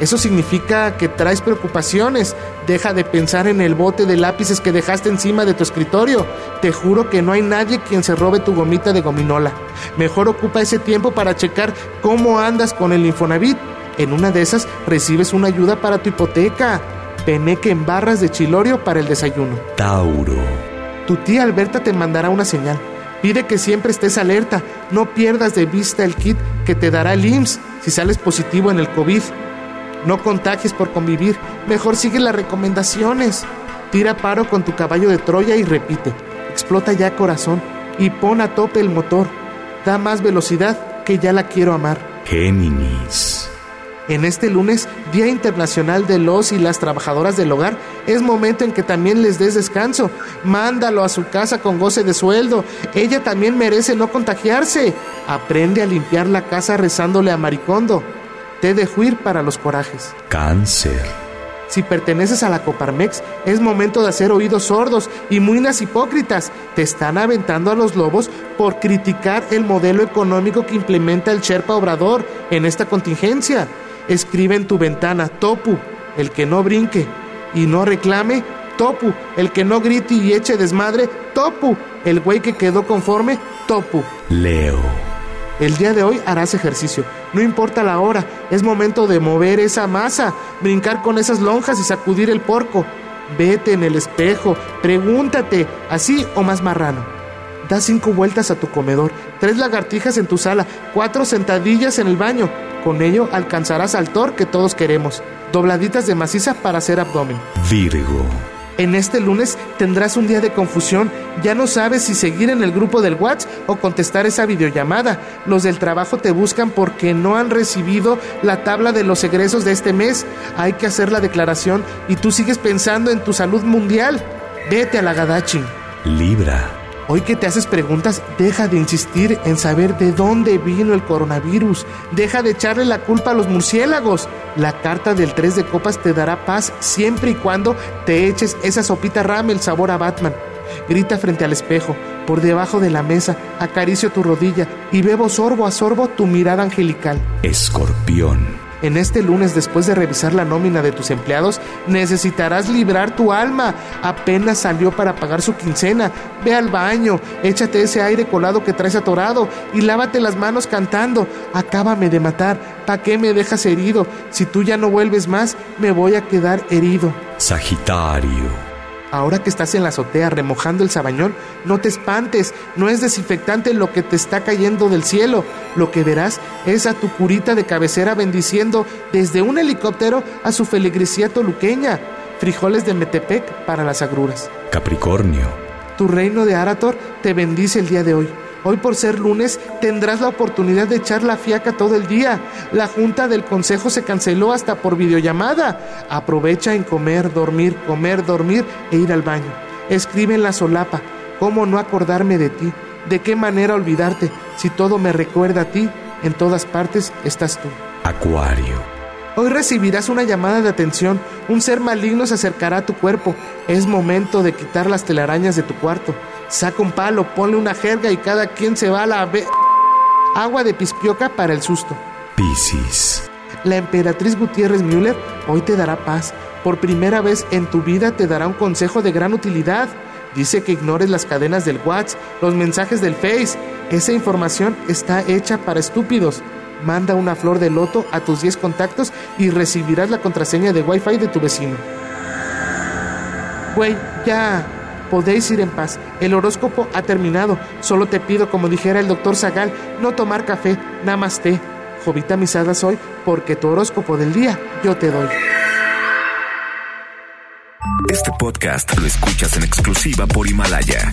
Eso significa que traes preocupaciones. Deja de pensar en el bote de lápices que dejaste encima de tu escritorio. Te juro que no hay nadie quien se robe tu gomita de gominola. Mejor ocupa ese tiempo para checar cómo andas con el Infonavit. En una de esas recibes una ayuda para tu hipoteca. Peneque en barras de chilorio para el desayuno. Tauro. Tu tía Alberta te mandará una señal. Pide que siempre estés alerta. No pierdas de vista el kit que te dará el IMSS si sales positivo en el COVID. No contagies por convivir. Mejor sigue las recomendaciones. Tira paro con tu caballo de Troya y repite. Explota ya corazón y pon a tope el motor. Da más velocidad que ya la quiero amar. Géminis. En este lunes, Día Internacional de los y las Trabajadoras del Hogar, es momento en que también les des descanso. Mándalo a su casa con goce de sueldo. Ella también merece no contagiarse. Aprende a limpiar la casa rezándole a Maricondo. Té de juir para los corajes. Cáncer. Si perteneces a la Coparmex, es momento de hacer oídos sordos y muinas hipócritas. Te están aventando a los lobos por criticar el modelo económico que implementa el Sherpa Obrador en esta contingencia. Escribe en tu ventana, Topu, el que no brinque y no reclame, Topu, el que no grite y eche desmadre, Topu, el güey que quedó conforme, Topu. Leo. El día de hoy harás ejercicio. No importa la hora, es momento de mover esa masa, brincar con esas lonjas y sacudir el porco. Vete en el espejo, pregúntate, así o más marrano. Da cinco vueltas a tu comedor, tres lagartijas en tu sala, cuatro sentadillas en el baño. Con ello alcanzarás al tor que todos queremos. Dobladitas de maciza para hacer abdomen. Virgo. En este lunes tendrás un día de confusión. Ya no sabes si seguir en el grupo del WhatsApp o contestar esa videollamada. Los del trabajo te buscan porque no han recibido la tabla de los egresos de este mes. Hay que hacer la declaración y tú sigues pensando en tu salud mundial. Vete a la Gadachi. Libra. Hoy que te haces preguntas, deja de insistir en saber de dónde vino el coronavirus. Deja de echarle la culpa a los murciélagos. La carta del 3 de copas te dará paz siempre y cuando te eches esa sopita ramel sabor a Batman. Grita frente al espejo, por debajo de la mesa, acaricio tu rodilla y bebo sorbo a sorbo tu mirada angelical. Escorpión. En este lunes, después de revisar la nómina de tus empleados, necesitarás librar tu alma. Apenas salió para pagar su quincena. Ve al baño, échate ese aire colado que traes atorado y lávate las manos cantando. Acábame de matar. ¿Para qué me dejas herido? Si tú ya no vuelves más, me voy a quedar herido. Sagitario. Ahora que estás en la azotea remojando el sabañón, no te espantes, no es desinfectante lo que te está cayendo del cielo. Lo que verás es a tu curita de cabecera bendiciendo desde un helicóptero a su feligresía toluqueña. Frijoles de Metepec para las agruras. Capricornio. Tu reino de Arator te bendice el día de hoy. Hoy por ser lunes tendrás la oportunidad de echar la fiaca todo el día. La junta del consejo se canceló hasta por videollamada. Aprovecha en comer, dormir, comer, dormir e ir al baño. Escribe en la solapa, ¿cómo no acordarme de ti? ¿De qué manera olvidarte? Si todo me recuerda a ti, en todas partes estás tú. Acuario. Hoy recibirás una llamada de atención. Un ser maligno se acercará a tu cuerpo. Es momento de quitar las telarañas de tu cuarto. Saca un palo, ponle una jerga y cada quien se va a la... Agua de pispioca para el susto. Piscis. La emperatriz Gutiérrez Müller hoy te dará paz. Por primera vez en tu vida te dará un consejo de gran utilidad. Dice que ignores las cadenas del WhatsApp, los mensajes del Face. Esa información está hecha para estúpidos. Manda una flor de loto a tus 10 contactos y recibirás la contraseña de Wi-Fi de tu vecino. Güey, ya podéis ir en paz. El horóscopo ha terminado. Solo te pido, como dijera el doctor Zagal, no tomar café, nada té. Jovita misada soy, porque tu horóscopo del día yo te doy. Este podcast lo escuchas en exclusiva por Himalaya.